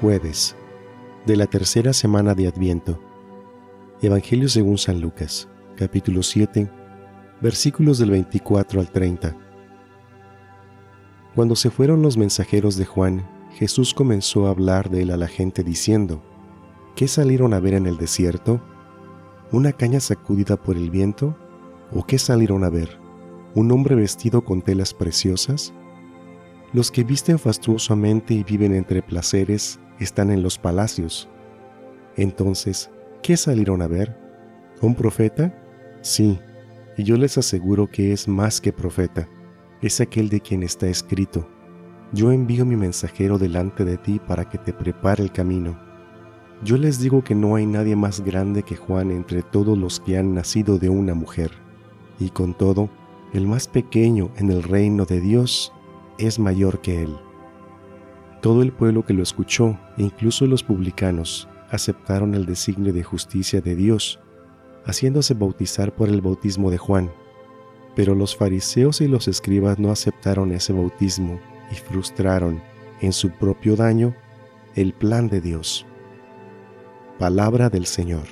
Jueves de la tercera semana de Adviento. Evangelio según San Lucas, capítulo 7, versículos del 24 al 30. Cuando se fueron los mensajeros de Juan, Jesús comenzó a hablar de él a la gente diciendo, ¿qué salieron a ver en el desierto? ¿Una caña sacudida por el viento? ¿O qué salieron a ver? ¿Un hombre vestido con telas preciosas? Los que visten fastuosamente y viven entre placeres están en los palacios. Entonces, ¿qué salieron a ver? ¿Un profeta? Sí, y yo les aseguro que es más que profeta, es aquel de quien está escrito. Yo envío mi mensajero delante de ti para que te prepare el camino. Yo les digo que no hay nadie más grande que Juan entre todos los que han nacido de una mujer, y con todo, el más pequeño en el reino de Dios es mayor que él. Todo el pueblo que lo escuchó, e incluso los publicanos, aceptaron el designio de justicia de Dios, haciéndose bautizar por el bautismo de Juan. Pero los fariseos y los escribas no aceptaron ese bautismo y frustraron, en su propio daño, el plan de Dios. Palabra del Señor.